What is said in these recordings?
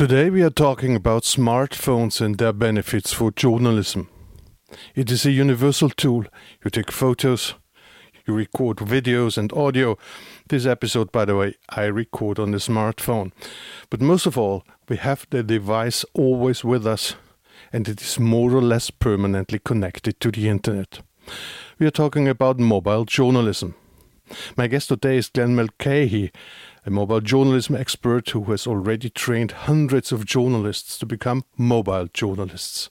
Today we are talking about smartphones and their benefits for journalism. It is a universal tool. You take photos, you record videos and audio. This episode, by the way, I record on the smartphone. But most of all, we have the device always with us, and it is more or less permanently connected to the internet. We are talking about mobile journalism. My guest today is Glenn Mulcahy, a mobile journalism expert who has already trained hundreds of journalists to become mobile journalists.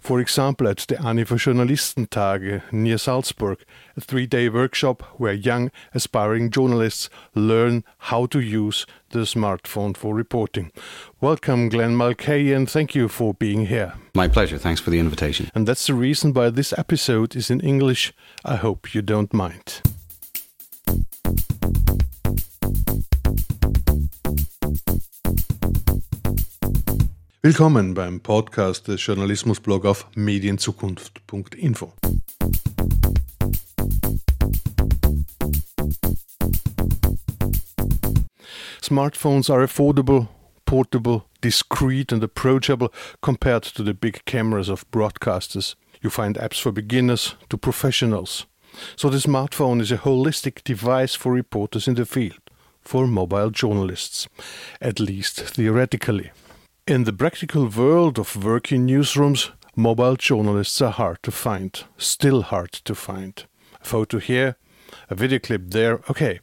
For example, at the Anifa Journalistentage near Salzburg, a three day workshop where young, aspiring journalists learn how to use the smartphone for reporting. Welcome, Glenn Mulcahy, and thank you for being here. My pleasure. Thanks for the invitation. And that's the reason why this episode is in English. I hope you don't mind. Willkommen beim Podcast des Journalismusblog auf medienzukunft.info. Smartphones are affordable, portable, discreet, and approachable compared to the big cameras of broadcasters. You find apps for beginners to professionals. So the smartphone is a holistic device for reporters in the field, for mobile journalists, at least theoretically. In the practical world of working newsrooms, mobile journalists are hard to find, still hard to find. A photo here, a video clip there, okay.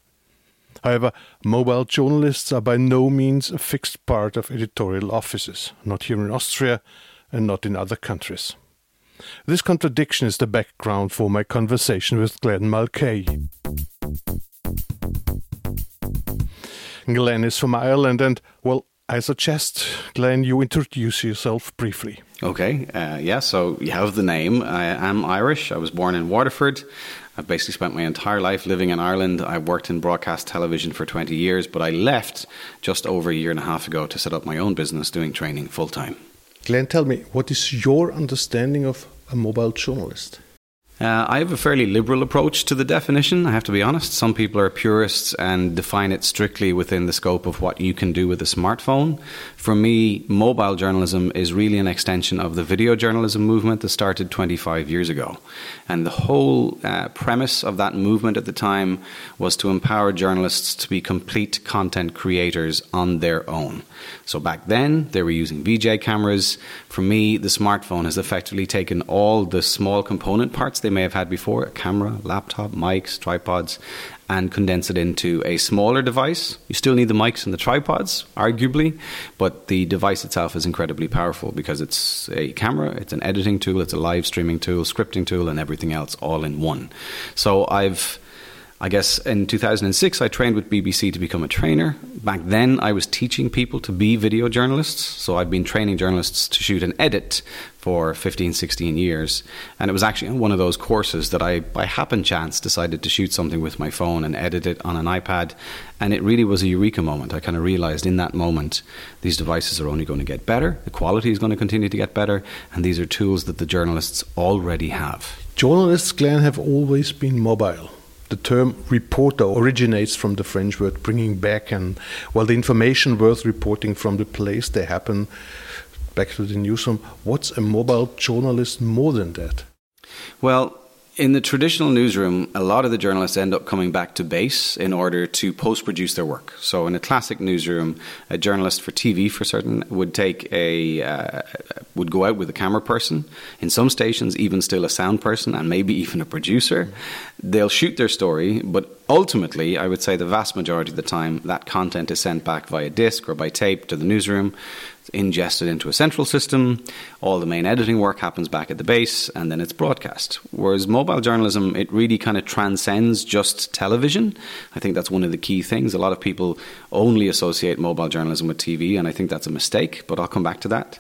However, mobile journalists are by no means a fixed part of editorial offices, not here in Austria and not in other countries. This contradiction is the background for my conversation with Glenn Mulcahy. Glenn is from Ireland and, well, I suggest, Glenn, you introduce yourself briefly. Okay, uh, yeah, so you have the name. I am Irish. I was born in Waterford. I've basically spent my entire life living in Ireland. I've worked in broadcast television for 20 years, but I left just over a year and a half ago to set up my own business doing training full time. Glenn, tell me, what is your understanding of a mobile journalist? Uh, I have a fairly liberal approach to the definition, I have to be honest. Some people are purists and define it strictly within the scope of what you can do with a smartphone. For me, mobile journalism is really an extension of the video journalism movement that started 25 years ago. And the whole uh, premise of that movement at the time was to empower journalists to be complete content creators on their own. So back then, they were using VJ cameras. For me, the smartphone has effectively taken all the small component parts they may have had before a camera, laptop, mics, tripods and condense it into a smaller device. You still need the mics and the tripods, arguably, but the device itself is incredibly powerful because it's a camera, it's an editing tool, it's a live streaming tool, scripting tool, and everything else all in one. So I've I guess in 2006, I trained with BBC to become a trainer. Back then, I was teaching people to be video journalists. So I've been training journalists to shoot and edit for 15, 16 years. And it was actually one of those courses that I, by happen chance, decided to shoot something with my phone and edit it on an iPad. And it really was a eureka moment. I kind of realized in that moment these devices are only going to get better, the quality is going to continue to get better, and these are tools that the journalists already have. Journalists, Glenn, have always been mobile the term reporter originates from the French word bringing back, and well, the information worth reporting from the place they happen back to the newsroom. What's a mobile journalist more than that? Well, in the traditional newsroom, a lot of the journalists end up coming back to base in order to post produce their work. So, in a classic newsroom, a journalist for TV, for certain, would take a uh, would go out with a camera person. In some stations, even still a sound person, and maybe even a producer. They'll shoot their story, but ultimately, I would say the vast majority of the time, that content is sent back via disc or by tape to the newsroom ingested into a central system. All the main editing work happens back at the base, and then it's broadcast. Whereas mobile journalism, it really kind of transcends just television. I think that's one of the key things. A lot of people only associate mobile journalism with TV, and I think that's a mistake, but I'll come back to that.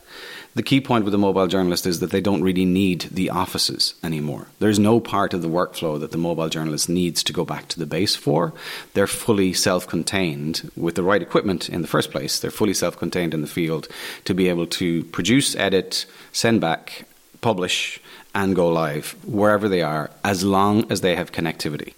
The key point with the mobile journalist is that they don't really need the offices anymore. There's no part of the workflow that the mobile journalist needs to go back to the base for. They're fully self contained with the right equipment in the first place. They're fully self contained in the field to be able to produce, edit, send back, publish, and go live wherever they are as long as they have connectivity.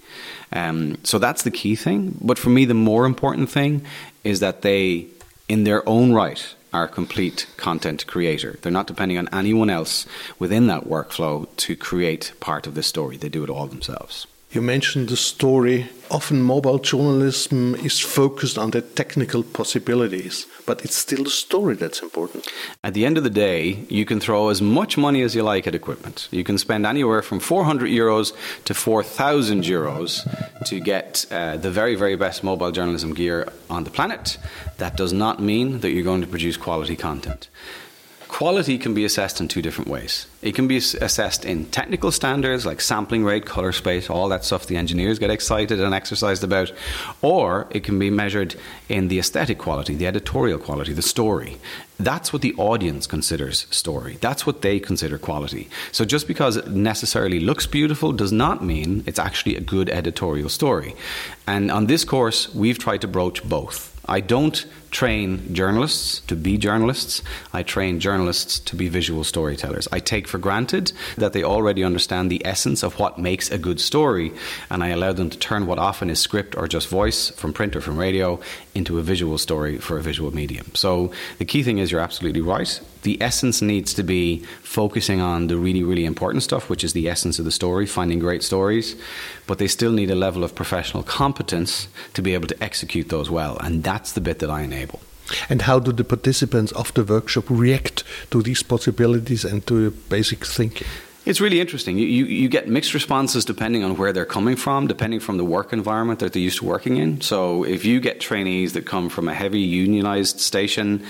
Um, so that's the key thing. But for me, the more important thing is that they, in their own right, are complete content creator. They're not depending on anyone else within that workflow to create part of the story. They do it all themselves. You mentioned the story. Often mobile journalism is focused on the technical possibilities, but it's still the story that's important. At the end of the day, you can throw as much money as you like at equipment. You can spend anywhere from 400 euros to 4,000 euros to get uh, the very, very best mobile journalism gear on the planet. That does not mean that you're going to produce quality content. Quality can be assessed in two different ways. It can be assessed in technical standards like sampling rate, color space, all that stuff the engineers get excited and exercised about, or it can be measured in the aesthetic quality, the editorial quality, the story. That's what the audience considers story. That's what they consider quality. So just because it necessarily looks beautiful does not mean it's actually a good editorial story. And on this course, we've tried to broach both. I don't train journalists to be journalists. I train journalists to be visual storytellers. I take for granted that they already understand the essence of what makes a good story, and I allow them to turn what often is script or just voice from print or from radio into a visual story for a visual medium. So the key thing is you're absolutely right. The essence needs to be focusing on the really, really important stuff, which is the essence of the story, finding great stories, but they still need a level of professional competence to be able to execute those well, and that's the bit that I enable. And how do the participants of the workshop react to these possibilities and to basic thinking? It's really interesting. You, you, you, get mixed responses depending on where they're coming from, depending from the work environment that they're used to working in. So if you get trainees that come from a heavy unionized station,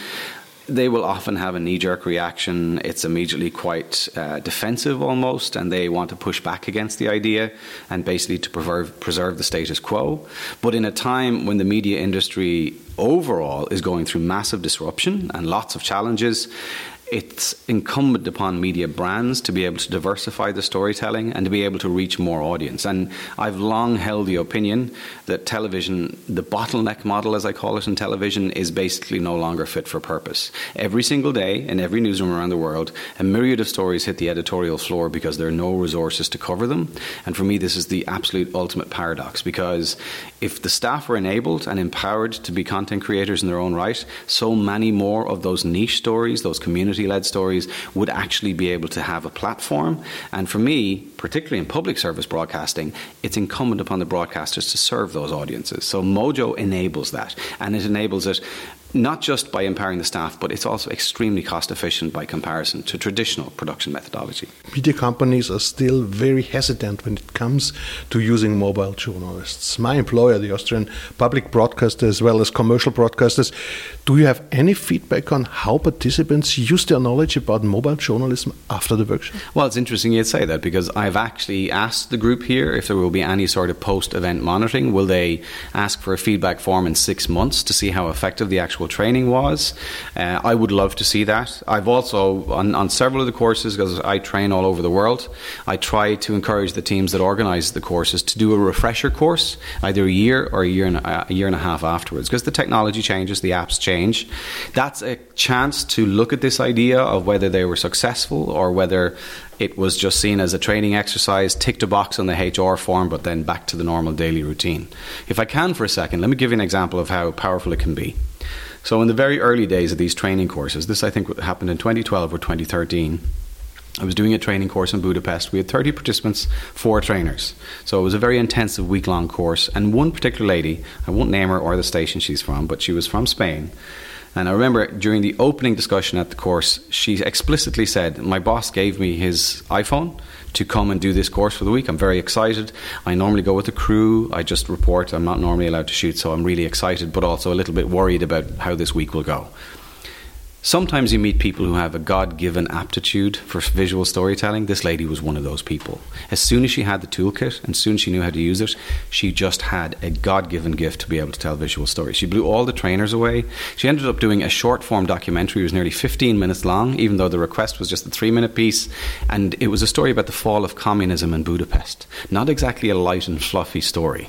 they will often have a knee jerk reaction. It's immediately quite uh, defensive almost, and they want to push back against the idea and basically to preserve, preserve the status quo. But in a time when the media industry overall is going through massive disruption and lots of challenges, it's incumbent upon media brands to be able to diversify the storytelling and to be able to reach more audience. And I've long held the opinion that television, the bottleneck model, as I call it in television, is basically no longer fit for purpose. Every single day in every newsroom around the world, a myriad of stories hit the editorial floor because there are no resources to cover them. And for me, this is the absolute ultimate paradox because if the staff are enabled and empowered to be content creators in their own right, so many more of those niche stories, those community led stories, would actually be able to have a platform. And for me, particularly in public service broadcasting, it's incumbent upon the broadcasters to serve those audiences. So Mojo enables that, and it enables it not just by empowering the staff, but it's also extremely cost efficient by comparison to traditional production methodology. Media companies are still very hesitant when it comes to using mobile journalists. My employer, the Austrian public broadcaster, as well as commercial broadcasters, do you have any feedback on how participants use their knowledge about mobile journalism after the workshop? Well, it's interesting you'd say that because I've actually asked the group here if there will be any sort of post event monitoring. Will they ask for a feedback form in six months to see how effective the actual training was. Uh, I would love to see that. I've also, on, on several of the courses, because I train all over the world, I try to encourage the teams that organise the courses to do a refresher course, either a year or a year and a, a year and a half afterwards, because the technology changes, the apps change. That's a chance to look at this idea of whether they were successful or whether it was just seen as a training exercise, ticked a box on the HR form, but then back to the normal daily routine. If I can for a second, let me give you an example of how powerful it can be. So, in the very early days of these training courses, this I think happened in 2012 or 2013. I was doing a training course in Budapest. We had 30 participants, four trainers. So it was a very intensive week long course. And one particular lady, I won't name her or the station she's from, but she was from Spain. And I remember during the opening discussion at the course, she explicitly said, My boss gave me his iPhone to come and do this course for the week. I'm very excited. I normally go with the crew. I just report. I'm not normally allowed to shoot, so I'm really excited, but also a little bit worried about how this week will go. Sometimes you meet people who have a God given aptitude for visual storytelling. This lady was one of those people. As soon as she had the toolkit and soon as she knew how to use it, she just had a God given gift to be able to tell visual stories. She blew all the trainers away. She ended up doing a short form documentary. It was nearly 15 minutes long, even though the request was just a three minute piece. And it was a story about the fall of communism in Budapest. Not exactly a light and fluffy story.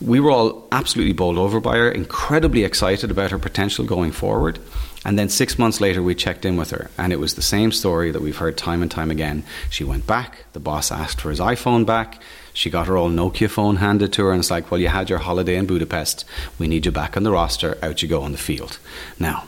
We were all absolutely bowled over by her, incredibly excited about her potential going forward. And then six months later, we checked in with her, and it was the same story that we've heard time and time again. She went back, the boss asked for his iPhone back, she got her old Nokia phone handed to her, and it's like, well, you had your holiday in Budapest, we need you back on the roster, out you go on the field. Now,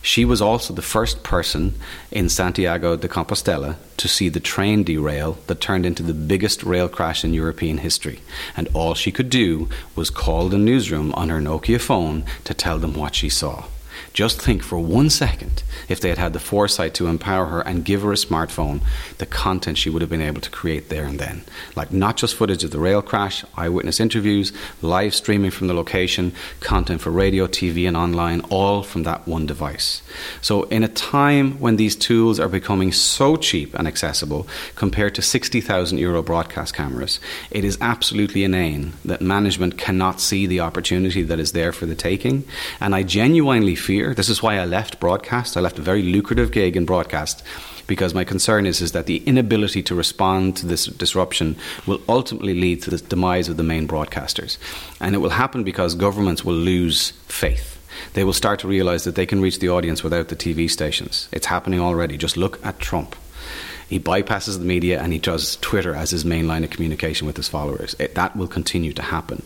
She was also the first person in Santiago de Compostela to see the train derail that turned into the biggest rail crash in European history. And all she could do was call the newsroom on her Nokia phone to tell them what she saw. Just think for one second if they had had the foresight to empower her and give her a smartphone, the content she would have been able to create there and then. Like not just footage of the rail crash, eyewitness interviews, live streaming from the location, content for radio, TV, and online, all from that one device. So, in a time when these tools are becoming so cheap and accessible compared to 60,000 euro broadcast cameras, it is absolutely inane that management cannot see the opportunity that is there for the taking. And I genuinely fear this is why I left broadcast. I left a very lucrative gig in broadcast because my concern is, is that the inability to respond to this disruption will ultimately lead to the demise of the main broadcasters. And it will happen because governments will lose faith. They will start to realize that they can reach the audience without the TV stations. It's happening already. Just look at Trump. He bypasses the media and he does Twitter as his main line of communication with his followers. It, that will continue to happen.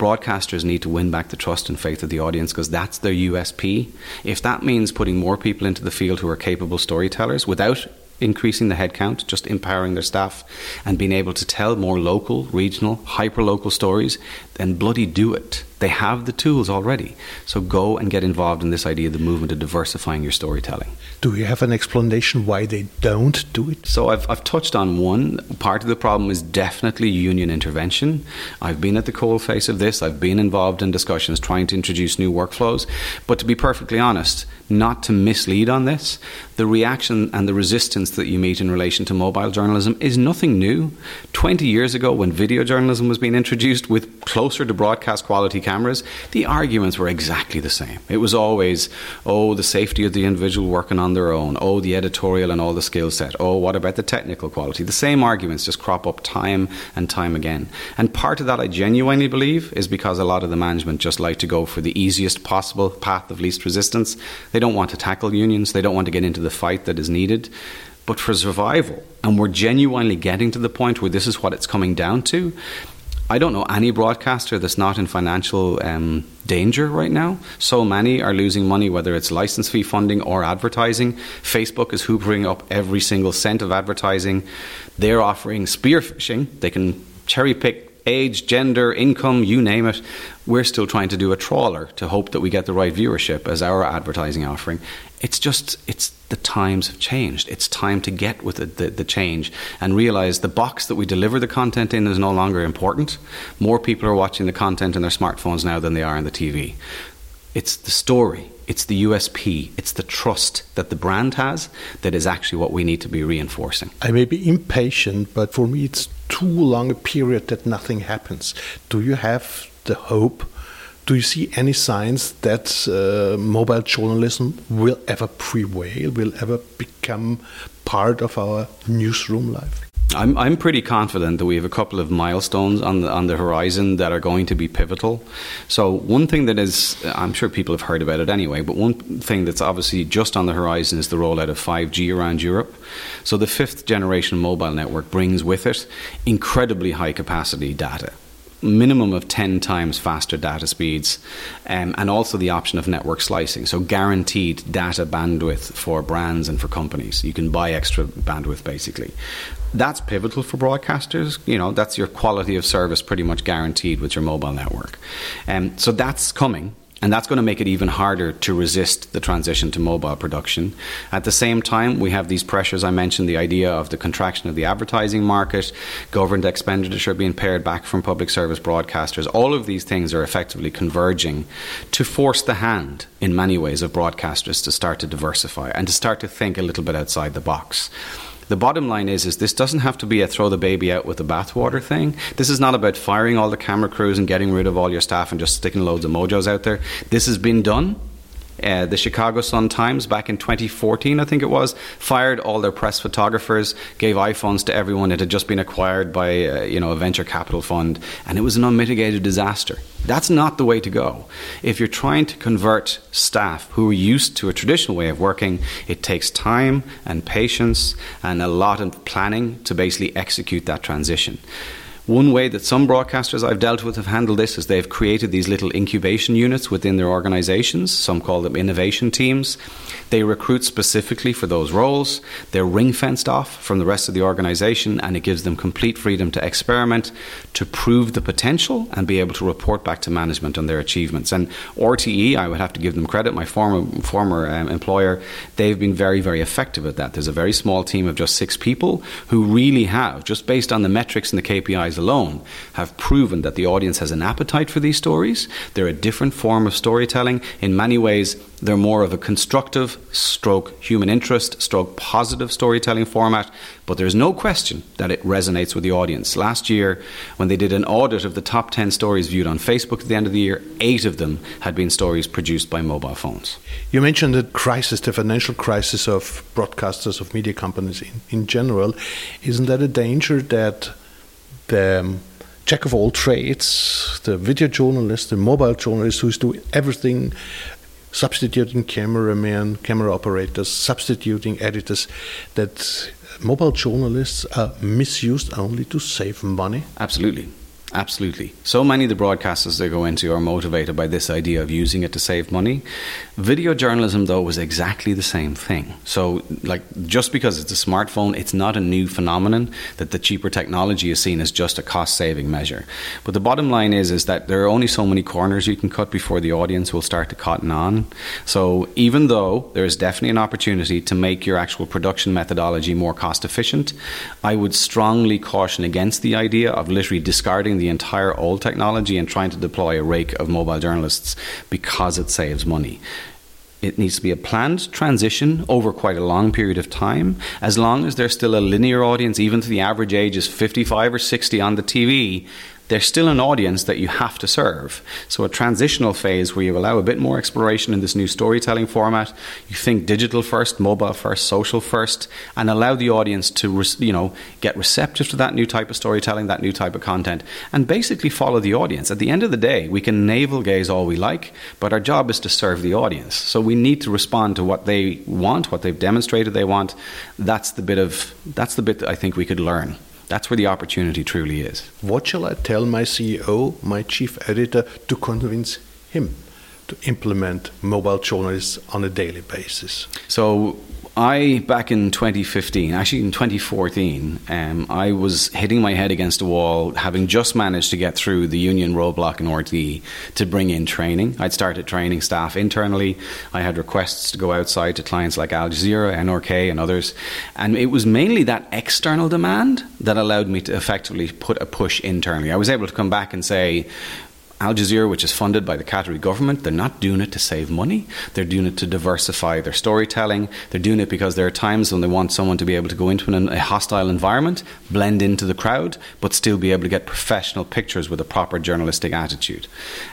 Broadcasters need to win back the trust and faith of the audience because that's their USP. If that means putting more people into the field who are capable storytellers without increasing the headcount, just empowering their staff and being able to tell more local, regional, hyper local stories, then bloody do it. They have the tools already. So go and get involved in this idea of the movement of diversifying your storytelling. Do you have an explanation why they don't do it? So I've, I've touched on one. Part of the problem is definitely union intervention. I've been at the coalface of this. I've been involved in discussions trying to introduce new workflows. But to be perfectly honest, not to mislead on this, the reaction and the resistance that you meet in relation to mobile journalism is nothing new. 20 years ago, when video journalism was being introduced with closer to broadcast quality cameras, the arguments were exactly the same. It was always, oh, the safety of the individual working on their own, oh, the editorial and all the skill set, oh, what about the technical quality? The same arguments just crop up time and time again. And part of that, I genuinely believe, is because a lot of the management just like to go for the easiest possible path of least resistance. They don't want to tackle unions, they don't want to get into the fight that is needed but for survival. And we're genuinely getting to the point where this is what it's coming down to. I don't know any broadcaster that's not in financial um, danger right now. So many are losing money, whether it's license fee funding or advertising. Facebook is hoovering up every single cent of advertising. They're offering spearfishing. They can cherry pick age, gender, income, you name it. We're still trying to do a trawler to hope that we get the right viewership as our advertising offering. It's just, it's the times have changed. It's time to get with the, the, the, change and realize the box that we deliver the content in is no longer important. More people are watching the content in their smartphones now than they are on the TV. It's the story, it's the USP, it's the trust that the brand has that is actually what we need to be reinforcing. I may be impatient, but for me, it's too long a period that nothing happens. Do you have the hope? Do you see any signs that uh, mobile journalism will ever prevail, will ever become part of our newsroom life? I'm I'm pretty confident that we have a couple of milestones on the on the horizon that are going to be pivotal. So one thing that is I'm sure people have heard about it anyway, but one thing that's obviously just on the horizon is the rollout of 5G around Europe. So the fifth generation mobile network brings with it incredibly high capacity data minimum of 10 times faster data speeds, um, and also the option of network slicing. So, guaranteed data bandwidth for brands and for companies. You can buy extra bandwidth basically. That's pivotal for broadcasters. You know, that's your quality of service pretty much guaranteed with your mobile network. Um, so, that's coming. And that's going to make it even harder to resist the transition to mobile production. At the same time, we have these pressures. I mentioned the idea of the contraction of the advertising market, government expenditure being pared back from public service broadcasters. All of these things are effectively converging to force the hand, in many ways, of broadcasters to start to diversify and to start to think a little bit outside the box the bottom line is is this doesn't have to be a throw the baby out with the bathwater thing. This is not about firing all the camera crews and getting rid of all your staff and just sticking loads of mojos out there. This has been done. Uh, the Chicago Sun Times back in 2014, I think it was, fired all their press photographers, gave iPhones to everyone. It had just been acquired by uh, you know a venture capital fund, and it was an unmitigated disaster. That's not the way to go. If you're trying to convert staff who are used to a traditional way of working, it takes time and patience and a lot of planning to basically execute that transition One way that some broadcasters I've dealt with have handled this is they've created these little incubation units within their organizations. Some call them innovation teams. They recruit specifically for those roles. They're ring fenced off from the rest of the organization, and it gives them complete freedom to experiment, to prove the potential, and be able to report back to management on their achievements. And RTE, I would have to give them credit, my former, former um, employer, they've been very, very effective at that. There's a very small team of just six people who really have, just based on the metrics and the KPIs alone, have proven that the audience has an appetite for these stories. They're a different form of storytelling. In many ways, they're more of a constructive, stroke human interest, stroke positive storytelling format, but there's no question that it resonates with the audience. Last year, when they did an audit of the top 10 stories viewed on Facebook at the end of the year, eight of them had been stories produced by mobile phones. You mentioned the crisis, the financial crisis of broadcasters, of media companies in, in general. Isn't that a danger that the um, jack of all trades, the video journalist, the mobile journalist who's doing everything substituting cameramen, camera operators, substituting editors, that mobile journalists are misused only to save money? Absolutely. Absolutely. So many of the broadcasters they go into are motivated by this idea of using it to save money. Video journalism, though, was exactly the same thing. So, like, just because it's a smartphone, it's not a new phenomenon that the cheaper technology is seen as just a cost saving measure. But the bottom line is, is that there are only so many corners you can cut before the audience will start to cotton on. So, even though there is definitely an opportunity to make your actual production methodology more cost efficient, I would strongly caution against the idea of literally discarding the entire old technology and trying to deploy a rake of mobile journalists because it saves money. It needs to be a planned transition over quite a long period of time. As long as there's still a linear audience, even to the average age is 55 or 60 on the TV, there's still an audience that you have to serve. So, a transitional phase where you allow a bit more exploration in this new storytelling format, you think digital first, mobile first, social first, and allow the audience to you know get receptive to that new type of storytelling, that new type of content, and basically follow the audience. At the end of the day, we can navel gaze all we like, but our job is to serve the audience. So we need to respond to what they want, what they've demonstrated they want. That's the bit of that's the bit that I think we could learn. That's where the opportunity truly is. What shall I tell my CEO, my chief editor, to convince him to implement mobile journalists on a daily basis? So, I, back in 2015, actually in 2014, um, I was hitting my head against a wall, having just managed to get through the union roadblock in RTE to bring in training. I'd started training staff internally. I had requests to go outside to clients like Al Jazeera, NRK, and others. And it was mainly that external demand that allowed me to effectively put a push internally. I was able to come back and say, Al Jazeera, which is funded by the Qatari government, they're not doing it to save money. They're doing it to diversify their storytelling. They're doing it because there are times when they want someone to be able to go into an, a hostile environment, blend into the crowd, but still be able to get professional pictures with a proper journalistic attitude.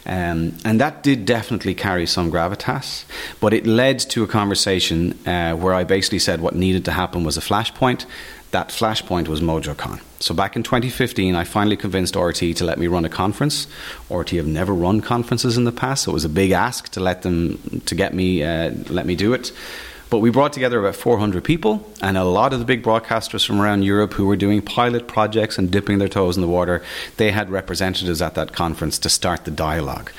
Um, and that did definitely carry some gravitas, but it led to a conversation uh, where I basically said what needed to happen was a flashpoint that flashpoint was MojoCon. So back in 2015, I finally convinced RTE to let me run a conference. RTE have never run conferences in the past, so it was a big ask to let them to get me uh, let me do it. But we brought together about 400 people, and a lot of the big broadcasters from around Europe who were doing pilot projects and dipping their toes in the water, they had representatives at that conference to start the dialogue.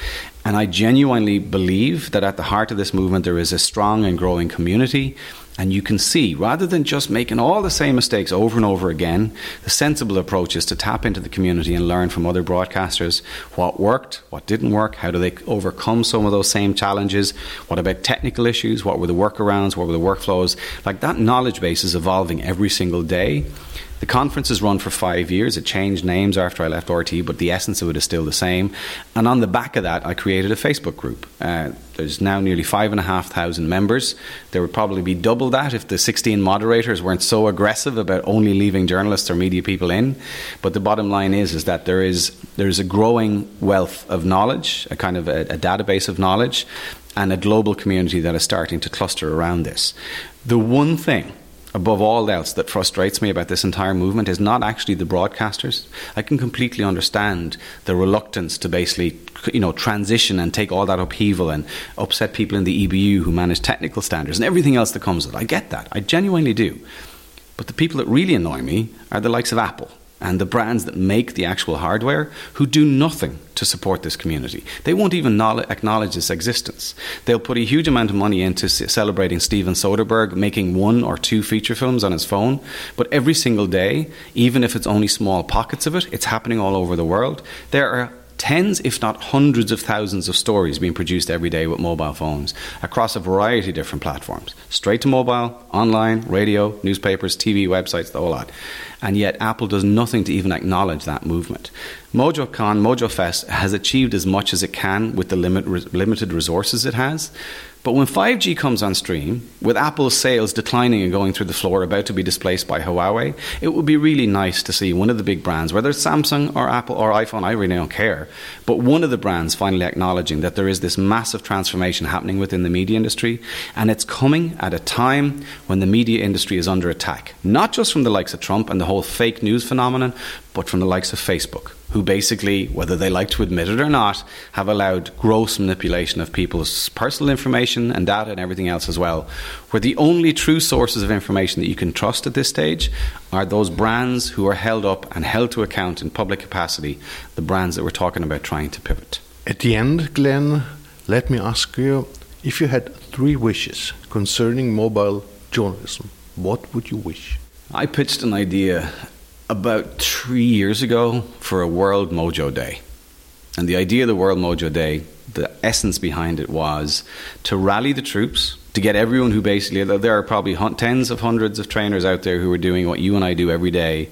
And I genuinely believe that at the heart of this movement there is a strong and growing community and you can see, rather than just making all the same mistakes over and over again, the sensible approach is to tap into the community and learn from other broadcasters what worked, what didn't work, how do they overcome some of those same challenges, what about technical issues, what were the workarounds, what were the workflows. Like that knowledge base is evolving every single day. The conference has run for five years. It changed names after I left RTE, but the essence of it is still the same. And on the back of that, I created a Facebook group. Uh, there's now nearly five and a half thousand members. There would probably be double that if the 16 moderators weren't so aggressive about only leaving journalists or media people in. But the bottom line is, is that there is there is a growing wealth of knowledge, a kind of a, a database of knowledge, and a global community that is starting to cluster around this. The one thing above all else that frustrates me about this entire movement is not actually the broadcasters. I can completely understand the reluctance to basically you know transition and take all that upheaval and upset people in the EBU who manage technical standards and everything else that comes with it. I get that. I genuinely do. But the people that really annoy me are the likes of Apple and the brands that make the actual hardware who do nothing to support this community. They won't even acknowledge its existence. They'll put a huge amount of money into celebrating Steven Soderbergh making one or two feature films on his phone, but every single day, even if it's only small pockets of it, it's happening all over the world. There are tens, if not hundreds of thousands of stories being produced every day with mobile phones across a variety of different platforms straight to mobile, online, radio, newspapers, TV, websites, the whole lot. And yet, Apple does nothing to even acknowledge that movement. MojoCon, MojoFest has achieved as much as it can with the limit, limited resources it has. But when 5G comes on stream, with Apple's sales declining and going through the floor, about to be displaced by Huawei, it would be really nice to see one of the big brands, whether it's Samsung or Apple or iPhone, I really don't care, but one of the brands finally acknowledging that there is this massive transformation happening within the media industry, and it's coming at a time when the media industry is under attack, not just from the likes of Trump and the whole fake news phenomenon, but from the likes of Facebook who basically, whether they like to admit it or not, have allowed gross manipulation of people's personal information and data and everything else as well. Where the only true sources of information that you can trust at this stage are those brands who are held up and held to account in public capacity, the brands that we're talking about trying to pivot. At the end, Glenn, let me ask you if you had three wishes concerning mobile journalism, what would you wish? I pitched an idea about three years ago for a World Mojo Day. And the idea of the World Mojo Day, the essence behind it was to rally the troops, to get everyone who basically, there are probably tens of hundreds of trainers out there who are doing what you and I do every day.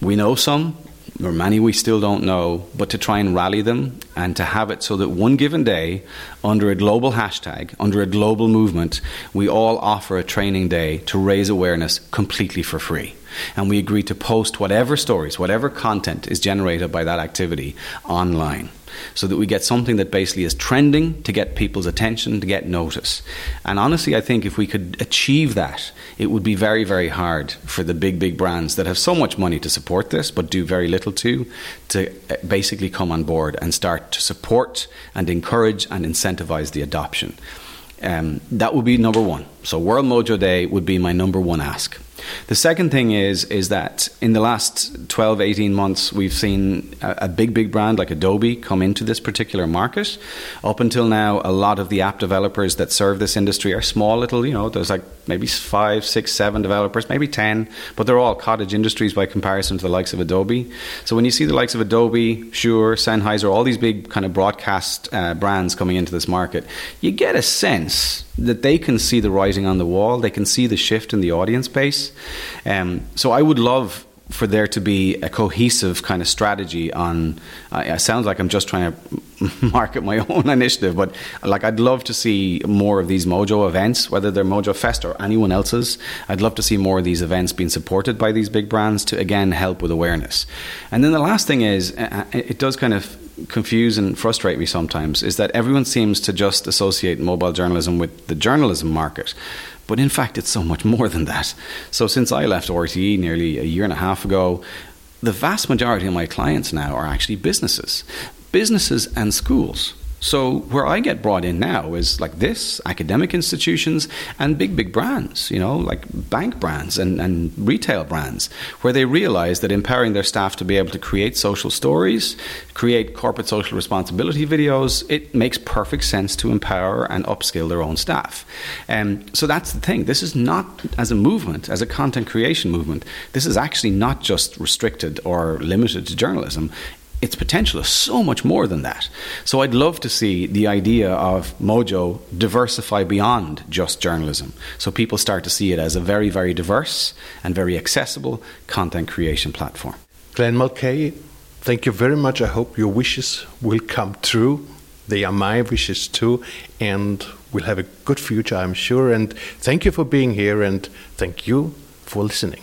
We know some, or many we still don't know, but to try and rally them and to have it so that one given day, under a global hashtag, under a global movement, we all offer a training day to raise awareness completely for free. And we agree to post whatever stories, whatever content is generated by that activity online so that we get something that basically is trending to get people's attention, to get notice. And honestly, I think if we could achieve that, it would be very, very hard for the big, big brands that have so much money to support this but do very little to, to uh, basically come on board and start to support and encourage and incentivize the adoption. Um, that would be number one. So, World Mojo Day would be my number one ask. The second thing is is that in the last 12, 18 months, we've seen a, a, big, big brand like Adobe come into this particular market. Up until now, a lot of the app developers that serve this industry are small little, you know, there's like maybe five, six, seven developers, maybe 10, but they're all cottage industries by comparison to the likes of Adobe. So when you see the likes of Adobe, Shure, Sennheiser, all these big kind of broadcast uh, brands coming into this market, you get a sense that they can see the writing on the wall, they can see the shift in the audience base. Um, so I would love for there to be a cohesive kind of strategy on. Uh, it sounds like I'm just trying to market my own initiative, but like I'd love to see more of these Mojo events, whether they're Mojo Fest or anyone else's. I'd love to see more of these events being supported by these big brands to again help with awareness. And then the last thing is, uh, uh, it does kind of confuse and frustrate me sometimes is that everyone seems to just associate mobile journalism with the journalism market. But in fact, it's so much more than that. So, since I left RTE nearly a year and a half ago, the vast majority of my clients now are actually businesses, businesses and schools. So where I get brought in now is like this, academic institutions and big, big brands, you know, like bank brands and, and retail brands, where they realize that empowering their staff to be able to create social stories, create corporate social responsibility videos, it makes perfect sense to empower and upskill their own staff. And um, so that's the thing. This is not as a movement, as a content creation movement, this is actually not just restricted or limited to journalism its potential is so much more than that. So I'd love to see the idea of Mojo diversify beyond just journalism. So people start to see it as a very, very diverse and very accessible content creation platform. Glenn Mulcahy, thank you very much. I hope your wishes will come true. They are my wishes too, and we'll have a good future, I'm sure. And thank you for being here, and thank you for listening.